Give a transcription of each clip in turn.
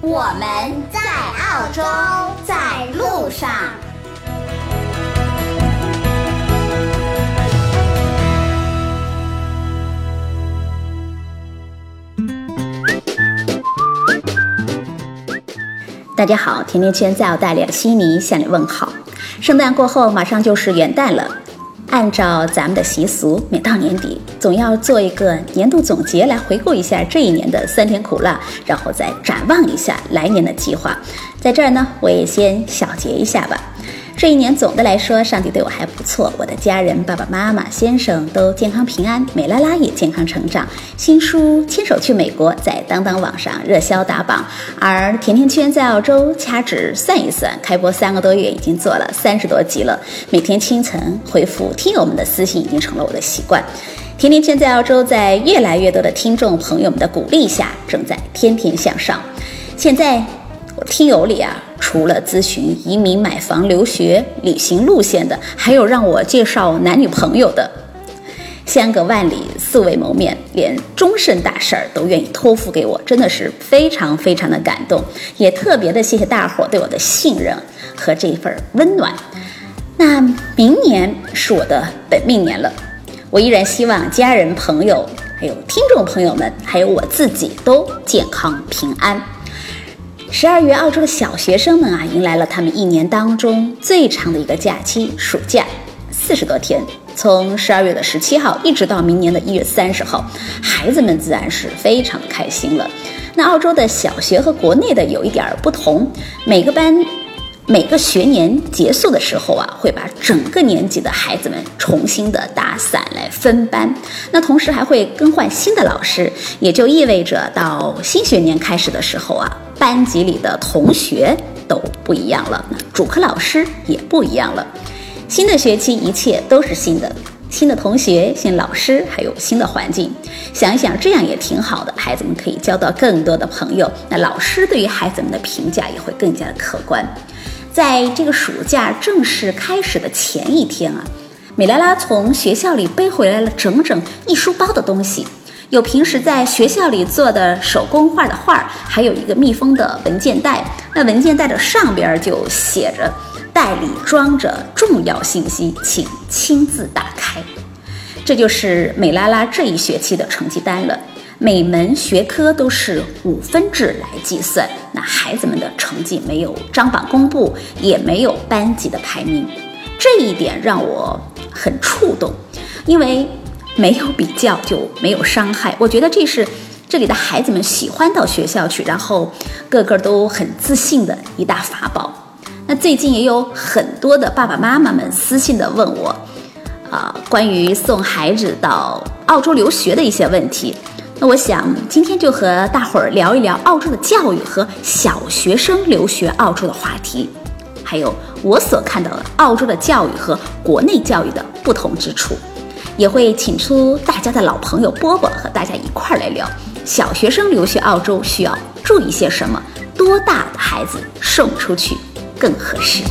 我们在澳洲，在路上。大家好，甜甜圈在澳大利亚悉尼向你问好。圣诞过后，马上就是元旦了。按照咱们的习俗，每到年底，总要做一个年度总结，来回顾一下这一年的酸甜苦辣，然后再展望一下来年的计划。在这儿呢，我也先小结一下吧。这一年总的来说，上帝对我还不错，我的家人、爸爸妈妈、先生都健康平安，美拉拉也健康成长。新书《牵手去美国》在当当网上热销打榜，而甜甜圈在澳洲掐指算一算，开播三个多月，已经做了三十多集了。每天清晨回复听友们的私信，已经成了我的习惯。甜甜圈在澳洲，在越来越多的听众朋友们的鼓励下，正在天天向上。现在。听友里啊，除了咨询移民、买房、留学、旅行路线的，还有让我介绍男女朋友的。相隔万里，素未谋面，连终身大事儿都愿意托付给我，真的是非常非常的感动，也特别的谢谢大伙对我的信任和这份温暖。那明年是我的本命年了，我依然希望家人、朋友，还有听众朋友们，还有我自己都健康平安。十二月，澳洲的小学生们啊，迎来了他们一年当中最长的一个假期——暑假，四十多天，从十二月的十七号一直到明年的一月三十号，孩子们自然是非常开心了。那澳洲的小学和国内的有一点不同，每个班。每个学年结束的时候啊，会把整个年级的孩子们重新的打散来分班，那同时还会更换新的老师，也就意味着到新学年开始的时候啊，班级里的同学都不一样了，主课老师也不一样了。新的学期一切都是新的，新的同学、新老师，还有新的环境。想一想，这样也挺好的，孩子们可以交到更多的朋友，那老师对于孩子们的评价也会更加的客观。在这个暑假正式开始的前一天啊，美拉拉从学校里背回来了整整一书包的东西，有平时在学校里做的手工画的画，还有一个密封的文件袋。那文件袋的上边就写着：“袋里装着重要信息，请亲自打开。”这就是美拉拉这一学期的成绩单了。每门学科都是五分制来计算，那孩子们的成绩没有张榜公布，也没有班级的排名，这一点让我很触动，因为没有比较就没有伤害。我觉得这是这里的孩子们喜欢到学校去，然后个个都很自信的一大法宝。那最近也有很多的爸爸妈妈们私信的问我，啊，关于送孩子到澳洲留学的一些问题。那我想今天就和大伙儿聊一聊澳洲的教育和小学生留学澳洲的话题，还有我所看到的澳洲的教育和国内教育的不同之处，也会请出大家的老朋友波波和大家一块儿来聊小学生留学澳洲需要注意些什么，多大的孩子送出去更合适。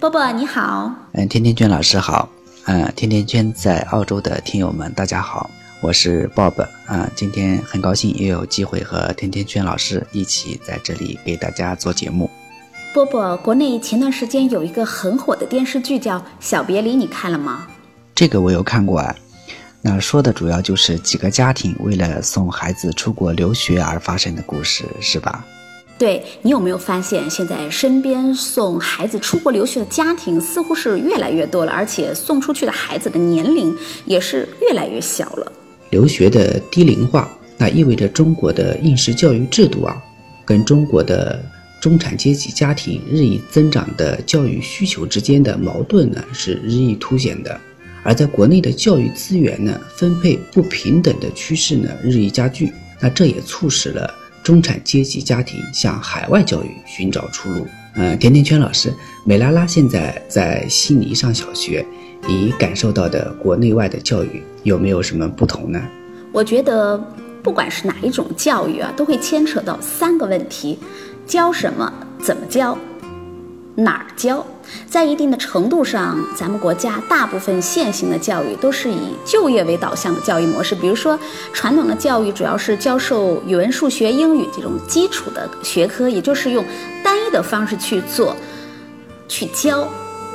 波波你好，嗯，天天娟老师好。嗯，甜甜圈在澳洲的听友们，大家好，我是 Bob 啊，今天很高兴又有机会和甜甜圈老师一起在这里给大家做节目。波波，国内前段时间有一个很火的电视剧叫《小别离》，你看了吗？这个我有看过啊，那说的主要就是几个家庭为了送孩子出国留学而发生的故事，是吧？对你有没有发现，现在身边送孩子出国留学的家庭似乎是越来越多了，而且送出去的孩子的年龄也是越来越小了。留学的低龄化，那意味着中国的应试教育制度啊，跟中国的中产阶级家庭日益增长的教育需求之间的矛盾呢，是日益凸显的。而在国内的教育资源呢分配不平等的趋势呢日益加剧，那这也促使了中产阶级家庭向海外教育寻找出路。嗯，甜甜圈老师，美拉拉现在在悉尼上小学，你感受到的国内外的教育有没有什么不同呢？我觉得，不管是哪一种教育啊，都会牵扯到三个问题：教什么、怎么教、哪儿教。在一定的程度上，咱们国家大部分现行的教育都是以就业为导向的教育模式。比如说，传统的教育主要是教授语文、数学、英语这种基础的学科，也就是用单一的方式去做、去教。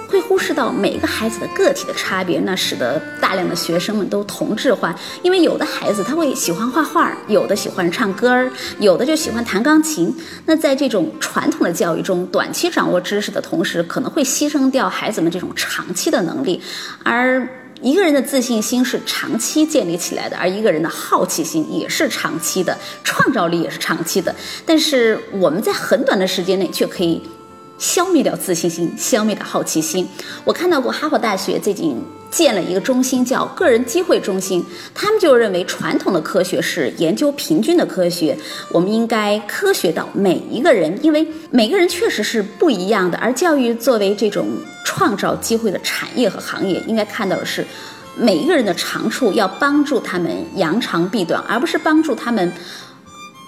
会忽视到每个孩子的个体的差别，那使得大量的学生们都同质化。因为有的孩子他会喜欢画画，有的喜欢唱歌儿，有的就喜欢弹钢琴。那在这种传统的教育中，短期掌握知识的同时，可能会牺牲掉孩子们这种长期的能力。而一个人的自信心是长期建立起来的，而一个人的好奇心也是长期的，创造力也是长期的。但是我们在很短的时间内却可以。消灭掉自信心，消灭掉好奇心。我看到过哈佛大学最近建了一个中心，叫个人机会中心。他们就认为传统的科学是研究平均的科学，我们应该科学到每一个人，因为每个人确实是不一样的。而教育作为这种创造机会的产业和行业，应该看到的是每一个人的长处，要帮助他们扬长避短，而不是帮助他们。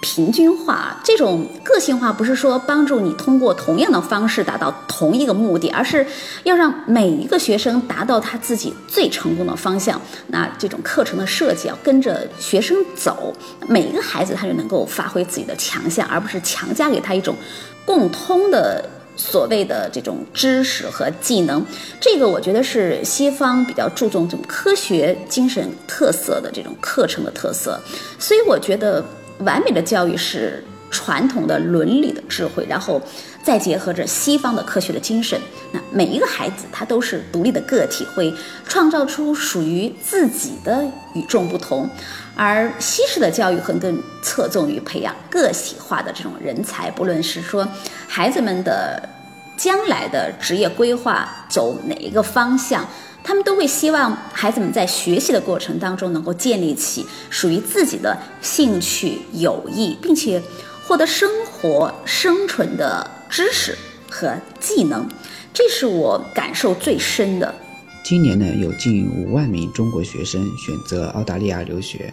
平均化这种个性化不是说帮助你通过同样的方式达到同一个目的，而是要让每一个学生达到他自己最成功的方向。那这种课程的设计要跟着学生走，每一个孩子他就能够发挥自己的强项，而不是强加给他一种共通的所谓的这种知识和技能。这个我觉得是西方比较注重这种科学精神特色的这种课程的特色，所以我觉得。完美的教育是传统的伦理的智慧，然后再结合着西方的科学的精神。那每一个孩子他都是独立的个体，会创造出属于自己的与众不同。而西式的教育可能更侧重于培养个性化的这种人才，不论是说孩子们的将来的职业规划走哪一个方向。他们都会希望孩子们在学习的过程当中能够建立起属于自己的兴趣、友谊，并且获得生活生存的知识和技能，这是我感受最深的。今年呢，有近五万名中国学生选择澳大利亚留学，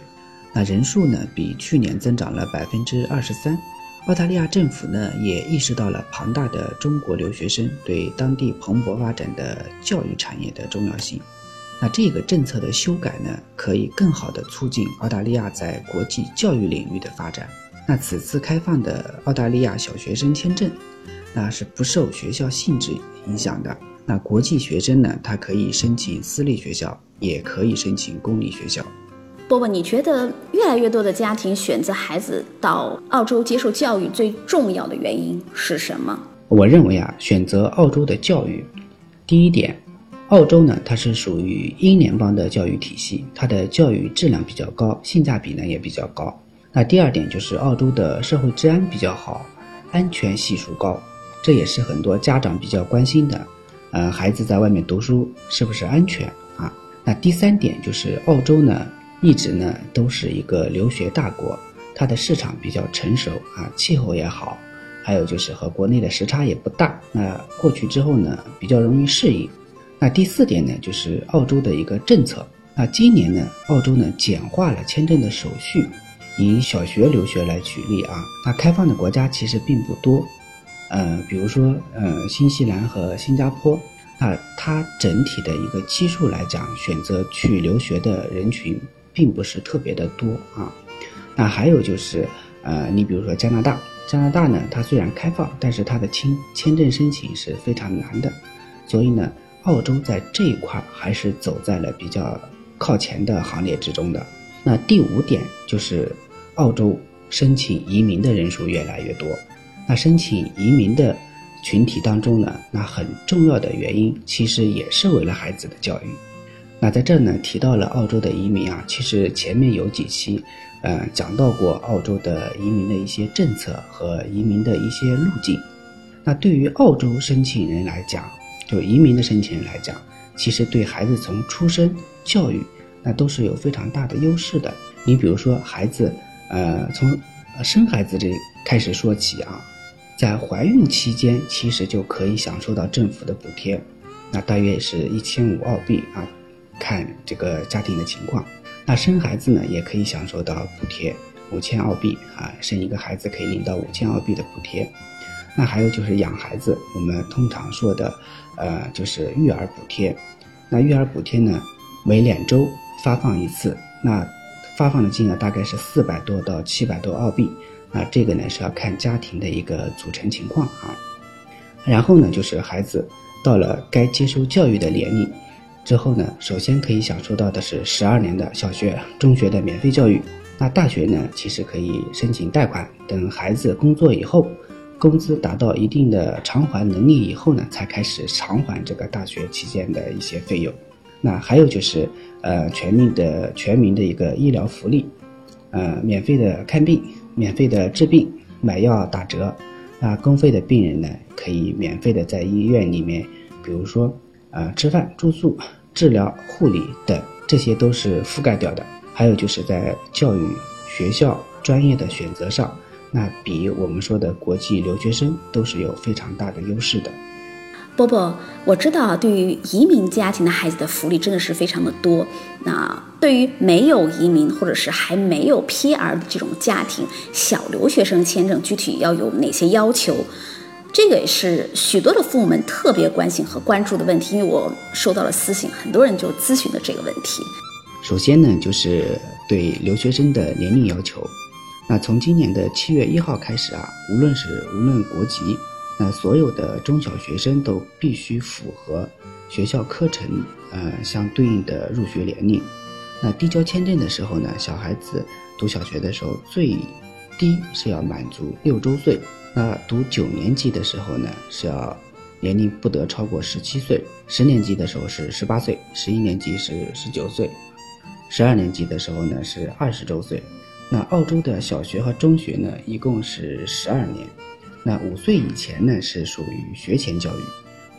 那人数呢比去年增长了百分之二十三。澳大利亚政府呢也意识到了庞大的中国留学生对当地蓬勃发展的教育产业的重要性。那这个政策的修改呢，可以更好地促进澳大利亚在国际教育领域的发展。那此次开放的澳大利亚小学生签证，那是不受学校性质影响的。那国际学生呢，他可以申请私立学校，也可以申请公立学校。波波，你觉得越来越多的家庭选择孩子到澳洲接受教育最重要的原因是什么？我认为啊，选择澳洲的教育，第一点，澳洲呢它是属于英联邦的教育体系，它的教育质量比较高，性价比呢也比较高。那第二点就是澳洲的社会治安比较好，安全系数高，这也是很多家长比较关心的。呃，孩子在外面读书是不是安全啊？那第三点就是澳洲呢。一直呢都是一个留学大国，它的市场比较成熟啊，气候也好，还有就是和国内的时差也不大。那过去之后呢，比较容易适应。那第四点呢，就是澳洲的一个政策。那今年呢，澳洲呢简化了签证的手续，以小学留学来举例啊。那开放的国家其实并不多，呃，比如说呃新西兰和新加坡。那它整体的一个基数来讲，选择去留学的人群。并不是特别的多啊，那还有就是，呃，你比如说加拿大，加拿大呢，它虽然开放，但是它的签签证申请是非常难的，所以呢，澳洲在这一块还是走在了比较靠前的行列之中的。那第五点就是，澳洲申请移民的人数越来越多，那申请移民的群体当中呢，那很重要的原因其实也是为了孩子的教育。那在这呢提到了澳洲的移民啊，其实前面有几期，呃，讲到过澳洲的移民的一些政策和移民的一些路径。那对于澳洲申请人来讲，就移民的申请人来讲，其实对孩子从出生教育，那都是有非常大的优势的。你比如说，孩子，呃，从生孩子这开始说起啊，在怀孕期间，其实就可以享受到政府的补贴，那大约是一千五澳币啊，看这个家庭的情况。那生孩子呢，也可以享受到补贴五千澳币啊，生一个孩子可以领到五千澳币的补贴。那还有就是养孩子，我们通常说的，呃，就是育儿补贴。那育儿补贴呢，每两周发放一次，那发放的金额大概是四百多到七百多澳币。那这个呢是要看家庭的一个组成情况啊。然后呢，就是孩子到了该接受教育的年龄。之后呢，首先可以享受到的是十二年的小学、中学的免费教育。那大学呢，其实可以申请贷款，等孩子工作以后，工资达到一定的偿还能力以后呢，才开始偿还这个大学期间的一些费用。那还有就是，呃，全民的全民的一个医疗福利，呃，免费的看病，免费的治病，买药打折。那公费的病人呢，可以免费的在医院里面，比如说，呃，吃饭住宿。治疗、护理等，这些都是覆盖掉的。还有就是在教育、学校、专业的选择上，那比我们说的国际留学生都是有非常大的优势的。波波，我知道对于移民家庭的孩子的福利真的是非常的多。那对于没有移民或者是还没有 PR 的这种家庭，小留学生签证具体要有哪些要求？这个也是许多的父母们特别关心和关注的问题，因为我收到了私信，很多人就咨询的这个问题。首先呢，就是对留学生的年龄要求。那从今年的七月一号开始啊，无论是无论国籍，那所有的中小学生都必须符合学校课程呃相对应的入学年龄。那递交签证的时候呢，小孩子读小学的时候，最低是要满足六周岁。那读九年级的时候呢，是要年龄不得超过十七岁；十年级的时候是十八岁；十一年级是十九岁；十二年级的时候呢是二十周岁。那澳洲的小学和中学呢，一共是十二年。那五岁以前呢是属于学前教育，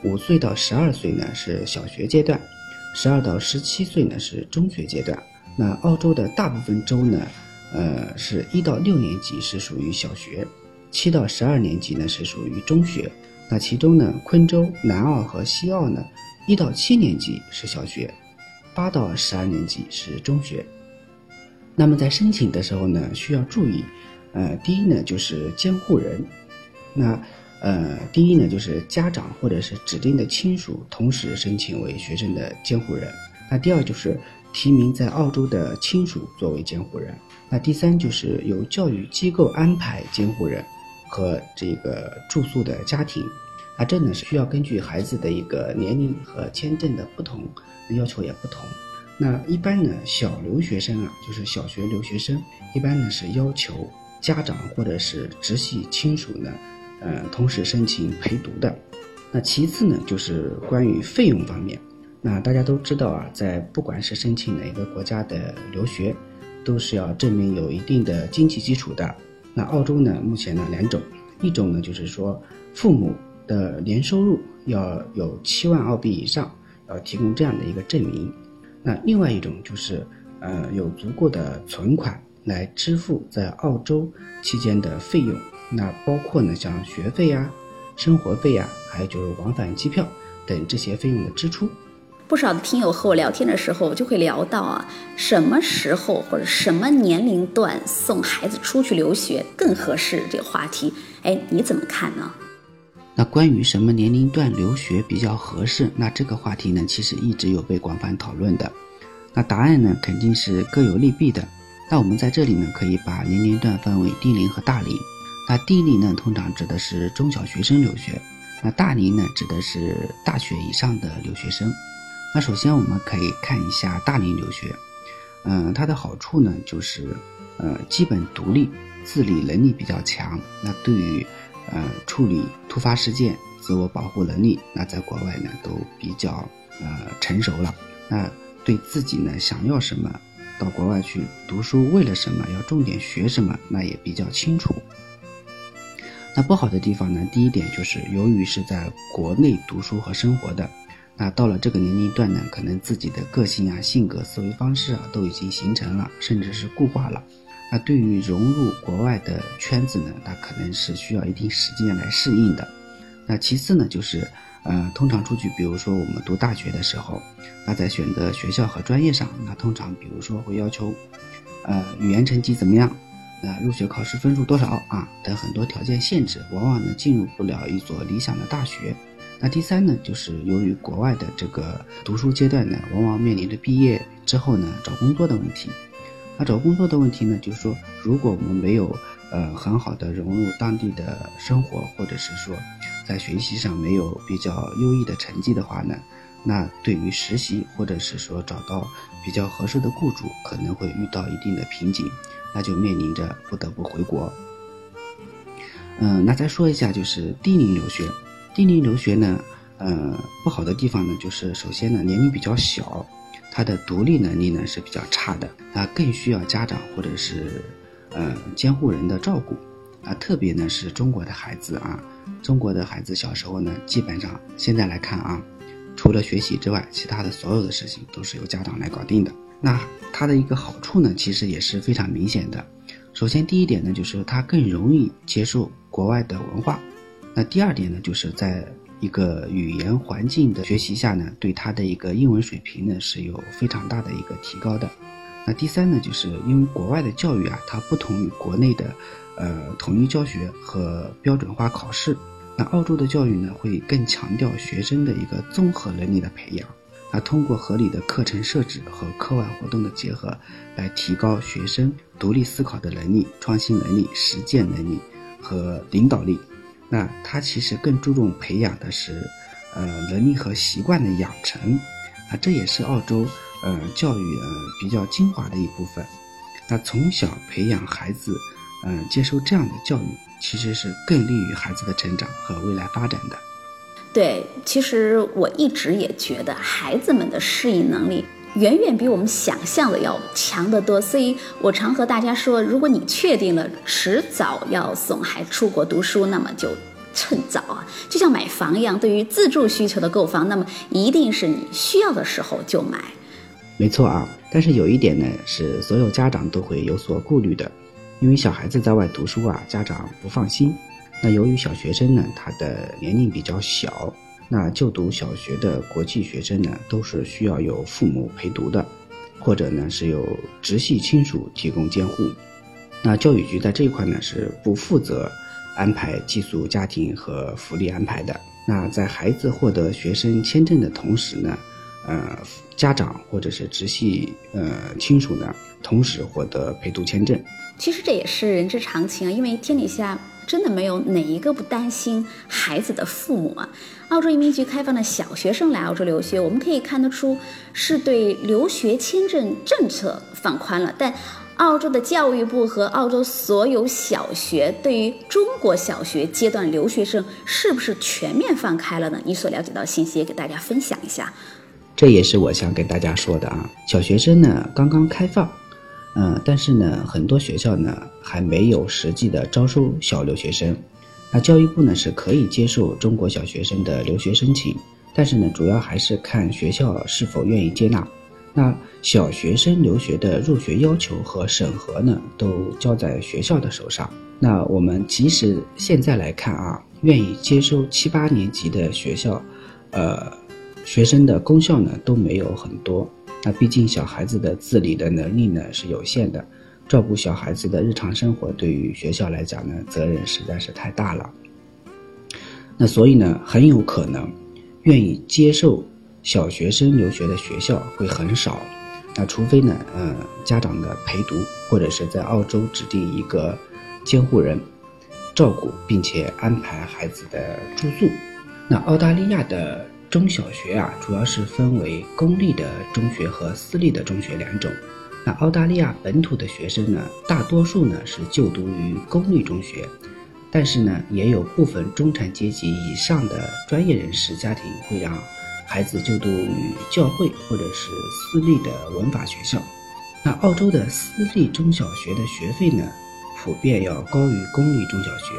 五岁到十二岁呢是小学阶段，十二到十七岁呢是中学阶段。那澳洲的大部分州呢，呃，是一到六年级是属于小学。七到十二年级呢是属于中学，那其中呢，昆州、南澳和西澳呢，一到七年级是小学，八到十二年级是中学。那么在申请的时候呢，需要注意，呃，第一呢就是监护人，那呃，第一呢就是家长或者是指定的亲属同时申请为学生的监护人，那第二就是提名在澳洲的亲属作为监护人，那第三就是由教育机构安排监护人。和这个住宿的家庭，啊，这呢是需要根据孩子的一个年龄和签证的不同，要求也不同。那一般呢，小留学生啊，就是小学留学生，一般呢是要求家长或者是直系亲属呢，呃，同时申请陪读的。那其次呢，就是关于费用方面，那大家都知道啊，在不管是申请哪个国家的留学，都是要证明有一定的经济基础的。那澳洲呢？目前呢两种，一种呢就是说父母的年收入要有七万澳币以上，要提供这样的一个证明。那另外一种就是，呃，有足够的存款来支付在澳洲期间的费用。那包括呢像学费呀、生活费呀，还有就是往返机票等这些费用的支出。不少的听友和我聊天的时候，就会聊到啊，什么时候或者什么年龄段送孩子出去留学更合适？这个话题，哎，你怎么看呢？那关于什么年龄段留学比较合适？那这个话题呢，其实一直有被广泛讨论的。那答案呢，肯定是各有利弊的。那我们在这里呢，可以把年龄段分为低龄和大龄。那低龄呢，通常指的是中小学生留学；那大龄呢，指的是大学以上的留学生。那首先我们可以看一下大龄留学，嗯，它的好处呢就是，呃，基本独立，自理能力比较强。那对于，呃，处理突发事件、自我保护能力，那在国外呢都比较呃成熟了。那对自己呢想要什么，到国外去读书为了什么，要重点学什么，那也比较清楚。那不好的地方呢，第一点就是由于是在国内读书和生活的。那到了这个年龄段呢，可能自己的个性啊、性格、思维方式啊都已经形成了，甚至是固化了。那对于融入国外的圈子呢，那可能是需要一定时间来适应的。那其次呢，就是呃，通常出去，比如说我们读大学的时候，那在选择学校和专业上，那通常比如说会要求，呃，语言成绩怎么样，那入学考试分数多少啊等很多条件限制，往往呢进入不了一所理想的大学。那第三呢，就是由于国外的这个读书阶段呢，往往面临着毕业之后呢找工作的问题。那找工作的问题呢，就是说，如果我们没有呃很好的融入当地的生活，或者是说在学习上没有比较优异的成绩的话呢，那对于实习或者是说找到比较合适的雇主，可能会遇到一定的瓶颈，那就面临着不得不回国。嗯，那再说一下就是低龄留学，低龄留学呢，呃，不好的地方呢，就是首先呢年龄比较小。他的独立能力呢是比较差的，那更需要家长或者是，呃监护人的照顾，啊，特别呢是中国的孩子啊，中国的孩子小时候呢，基本上现在来看啊，除了学习之外，其他的所有的事情都是由家长来搞定的。那它的一个好处呢，其实也是非常明显的。首先第一点呢，就是他更容易接受国外的文化，那第二点呢，就是在。一个语言环境的学习下呢，对他的一个英文水平呢是有非常大的一个提高的。那第三呢，就是因为国外的教育啊，它不同于国内的，呃，统一教学和标准化考试。那澳洲的教育呢，会更强调学生的一个综合能力的培养。那通过合理的课程设置和课外活动的结合，来提高学生独立思考的能力、创新能力、实践能力和领导力。那他其实更注重培养的是，呃，能力和习惯的养成，啊，这也是澳洲呃教育呃比较精华的一部分。那从小培养孩子，嗯，接受这样的教育，其实是更利于孩子的成长和未来发展的。对，其实我一直也觉得孩子们的适应能力。远远比我们想象的要强得多，所以我常和大家说，如果你确定了迟早要送孩子出国读书，那么就趁早啊，就像买房一样，对于自住需求的购房，那么一定是你需要的时候就买。没错啊，但是有一点呢，是所有家长都会有所顾虑的，因为小孩子在外读书啊，家长不放心。那由于小学生呢，他的年龄比较小。那就读小学的国际学生呢，都是需要有父母陪读的，或者呢是有直系亲属提供监护。那教育局在这一块呢是不负责安排寄宿家庭和福利安排的。那在孩子获得学生签证的同时呢，呃，家长或者是直系呃亲属呢，同时获得陪读签证。其实这也是人之常情啊，因为天底下。真的没有哪一个不担心孩子的父母啊！澳洲移民局开放了小学生来澳洲留学，我们可以看得出是对留学签证政策放宽了。但澳洲的教育部和澳洲所有小学对于中国小学阶段留学生是不是全面放开了呢？你所了解到信息也给大家分享一下。这也是我想给大家说的啊！小学生呢刚刚开放。嗯，但是呢，很多学校呢还没有实际的招收小留学生。那教育部呢是可以接受中国小学生的留学申请，但是呢，主要还是看学校是否愿意接纳。那小学生留学的入学要求和审核呢，都交在学校的手上。那我们即使现在来看啊，愿意接收七八年级的学校，呃，学生的功效呢都没有很多。那毕竟小孩子的自理的能力呢是有限的，照顾小孩子的日常生活对于学校来讲呢责任实在是太大了。那所以呢很有可能，愿意接受小学生留学的学校会很少。那除非呢，呃，家长的陪读或者是在澳洲指定一个监护人照顾，并且安排孩子的住宿。那澳大利亚的。中小学啊，主要是分为公立的中学和私立的中学两种。那澳大利亚本土的学生呢，大多数呢是就读于公立中学，但是呢，也有部分中产阶级以上的专业人士家庭会让孩子就读于教会或者是私立的文法学校。那澳洲的私立中小学的学费呢，普遍要高于公立中小学。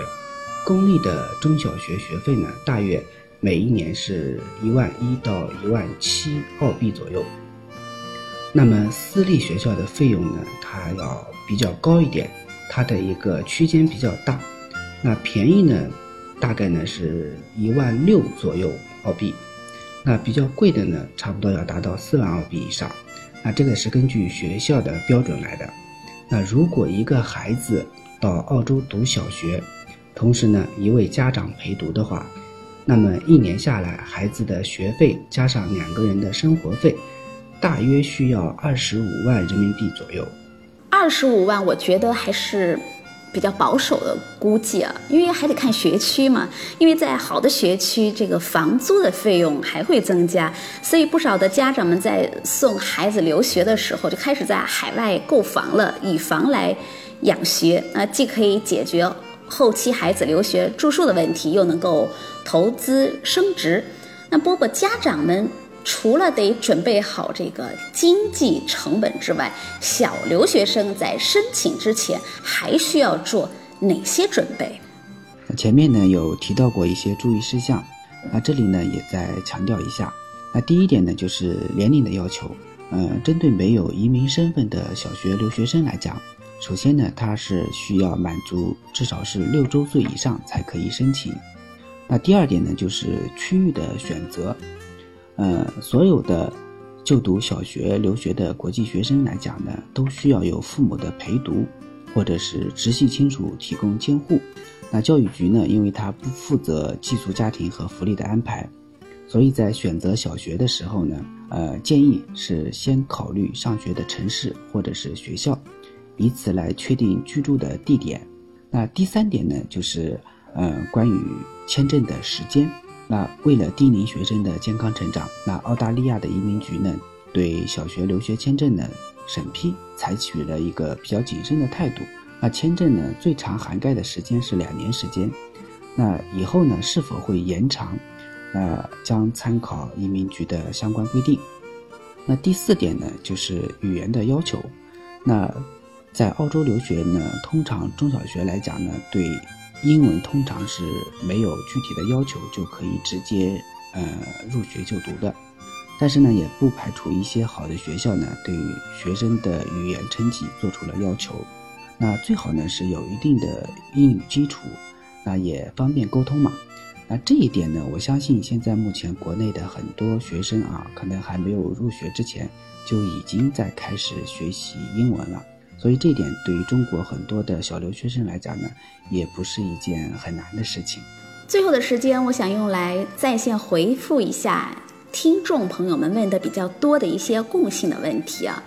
公立的中小学学费呢，大约。每一年是一万一到一万七澳币左右。那么私立学校的费用呢，它要比较高一点，它的一个区间比较大。那便宜呢，大概呢是一万六左右澳币。那比较贵的呢，差不多要达到四万澳币以上。那这个是根据学校的标准来的。那如果一个孩子到澳洲读小学，同时呢一位家长陪读的话，那么一年下来，孩子的学费加上两个人的生活费，大约需要二十五万人民币左右。二十五万，我觉得还是。比较保守的估计啊，因为还得看学区嘛。因为在好的学区，这个房租的费用还会增加，所以不少的家长们在送孩子留学的时候，就开始在海外购房了，以房来养学。那既可以解决后期孩子留学住宿的问题，又能够投资升值。那波波家长们。除了得准备好这个经济成本之外，小留学生在申请之前还需要做哪些准备？前面呢有提到过一些注意事项，那这里呢也再强调一下。那第一点呢就是年龄的要求，呃，针对没有移民身份的小学留学生来讲，首先呢他是需要满足至少是六周岁以上才可以申请。那第二点呢就是区域的选择。呃，所有的就读小学留学的国际学生来讲呢，都需要有父母的陪读，或者是直系亲属提供监护。那教育局呢，因为它不负责寄宿家庭和福利的安排，所以在选择小学的时候呢，呃，建议是先考虑上学的城市或者是学校，以此来确定居住的地点。那第三点呢，就是呃，关于签证的时间。那为了低龄学生的健康成长，那澳大利亚的移民局呢，对小学留学签证的审批采取了一个比较谨慎的态度。那签证呢，最长涵盖的时间是两年时间。那以后呢，是否会延长？那将参考移民局的相关规定。那第四点呢，就是语言的要求。那在澳洲留学呢，通常中小学来讲呢，对。英文通常是没有具体的要求就可以直接呃入学就读的，但是呢，也不排除一些好的学校呢对于学生的语言成绩做出了要求。那最好呢是有一定的英语基础，那也方便沟通嘛。那这一点呢，我相信现在目前国内的很多学生啊，可能还没有入学之前就已经在开始学习英文了。所以这点对于中国很多的小留学生来讲呢，也不是一件很难的事情。最后的时间，我想用来在线回复一下听众朋友们问的比较多的一些共性的问题啊。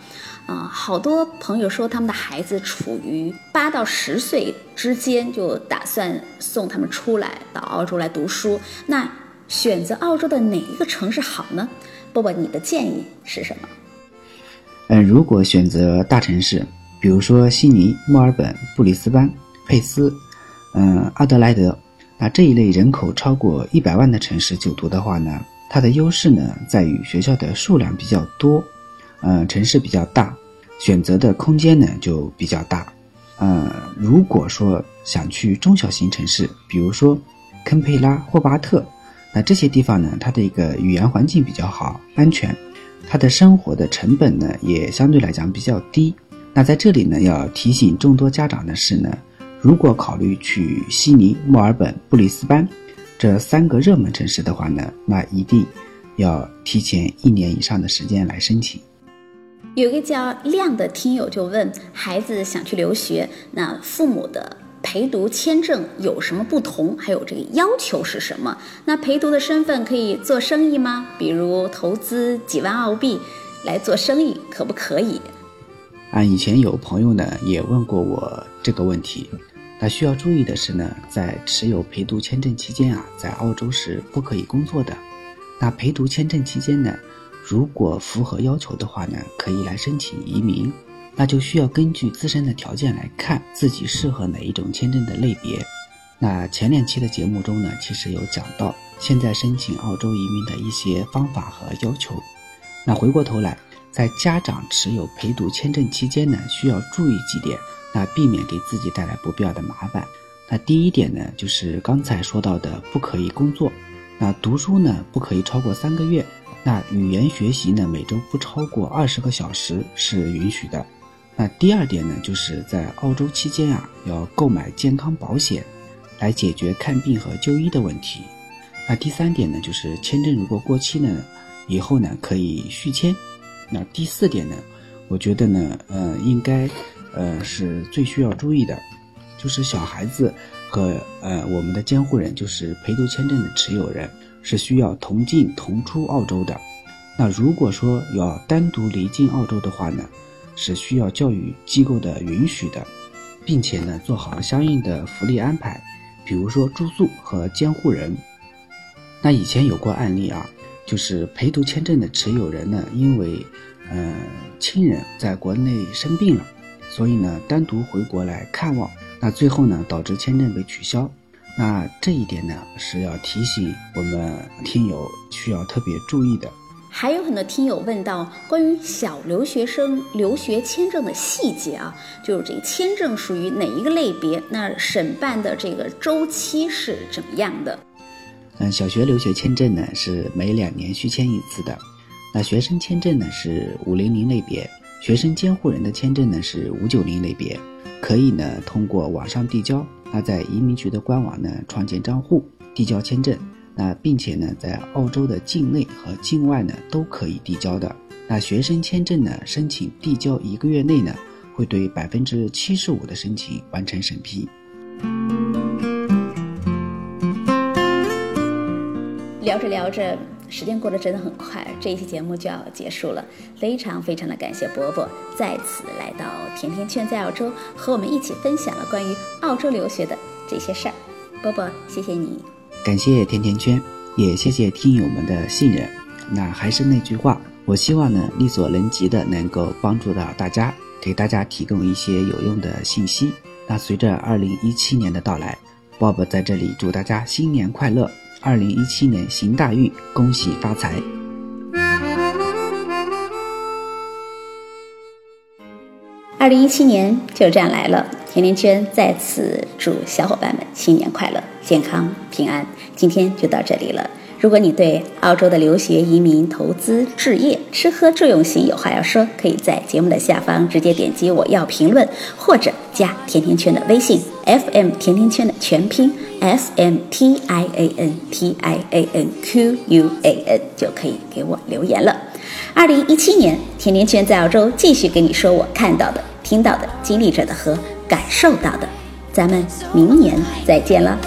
啊，好多朋友说他们的孩子处于八到十岁之间，就打算送他们出来到澳洲来读书。那选择澳洲的哪一个城市好呢？波波，你的建议是什么？嗯，如果选择大城市。比如说悉尼、墨尔本、布里斯班、佩斯，嗯，阿德莱德，那这一类人口超过一百万的城市就读的话呢，它的优势呢在于学校的数量比较多，嗯，城市比较大，选择的空间呢就比较大。嗯，如果说想去中小型城市，比如说堪培拉、霍巴特，那这些地方呢，它的一个语言环境比较好，安全，它的生活的成本呢也相对来讲比较低。那在这里呢，要提醒众多家长的是呢，如果考虑去悉尼、墨尔本、布里斯班这三个热门城市的话呢，那一定要提前一年以上的时间来申请。有一个叫亮的听友就问，孩子想去留学，那父母的陪读签证有什么不同？还有这个要求是什么？那陪读的身份可以做生意吗？比如投资几万澳币来做生意，可不可以？啊，以前有朋友呢也问过我这个问题。那需要注意的是呢，在持有陪读签证期间啊，在澳洲是不可以工作的。那陪读签证期间呢，如果符合要求的话呢，可以来申请移民。那就需要根据自身的条件来看自己适合哪一种签证的类别。那前两期的节目中呢，其实有讲到现在申请澳洲移民的一些方法和要求。那回过头来。在家长持有陪读签证期间呢，需要注意几点，那避免给自己带来不必要的麻烦。那第一点呢，就是刚才说到的不可以工作。那读书呢不可以超过三个月。那语言学习呢每周不超过二十个小时是允许的。那第二点呢，就是在澳洲期间啊，要购买健康保险，来解决看病和就医的问题。那第三点呢，就是签证如果过期呢，以后呢可以续签。那第四点呢，我觉得呢，呃，应该，呃，是最需要注意的，就是小孩子和呃我们的监护人，就是陪读签证的持有人，是需要同进同出澳洲的。那如果说要单独离境澳洲的话呢？是需要教育机构的允许的，并且呢做好相应的福利安排，比如说住宿和监护人。那以前有过案例啊，就是陪读签证的持有人呢，因为呃亲人在国内生病了，所以呢单独回国来看望，那最后呢导致签证被取消。那这一点呢是要提醒我们听友需要特别注意的。还有很多听友问到关于小留学生留学签证的细节啊，就是这个签证属于哪一个类别？那审办的这个周期是怎么样的？嗯，小学留学签证呢是每两年续签一次的，那学生签证呢是五零零类别，学生监护人的签证呢是五九零类别，可以呢通过网上递交，那在移民局的官网呢创建账户递交签证。那并且呢，在澳洲的境内和境外呢都可以递交的。那学生签证呢，申请递交一个月内呢，会对百分之七十五的申请完成审批。聊着聊着，时间过得真的很快，这一期节目就要结束了。非常非常的感谢伯伯再次来到甜甜圈在澳洲，和我们一起分享了关于澳洲留学的这些事儿。伯伯，谢谢你。感谢甜甜圈，也谢谢听友们的信任。那还是那句话，我希望呢力所能及的能够帮助到大家，给大家提供一些有用的信息。那随着二零一七年的到来，Bob 在这里祝大家新年快乐，二零一七年行大运，恭喜发财。二零一七年就这样来了，甜甜圈再次祝小伙伴们新年快乐、健康平安。今天就到这里了。如果你对澳洲的留学、移民、投资、置业、吃喝住用行有话要说，可以在节目的下方直接点击我要评论，或者加甜甜圈的微信 FM 甜甜圈的全拼 S M T I A N T I A N Q U A N 就可以给我留言了。二零一七年，甜甜圈在澳洲继续给你说我看到的。听到的、经历着的和感受到的，咱们明年再见了。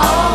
Oh.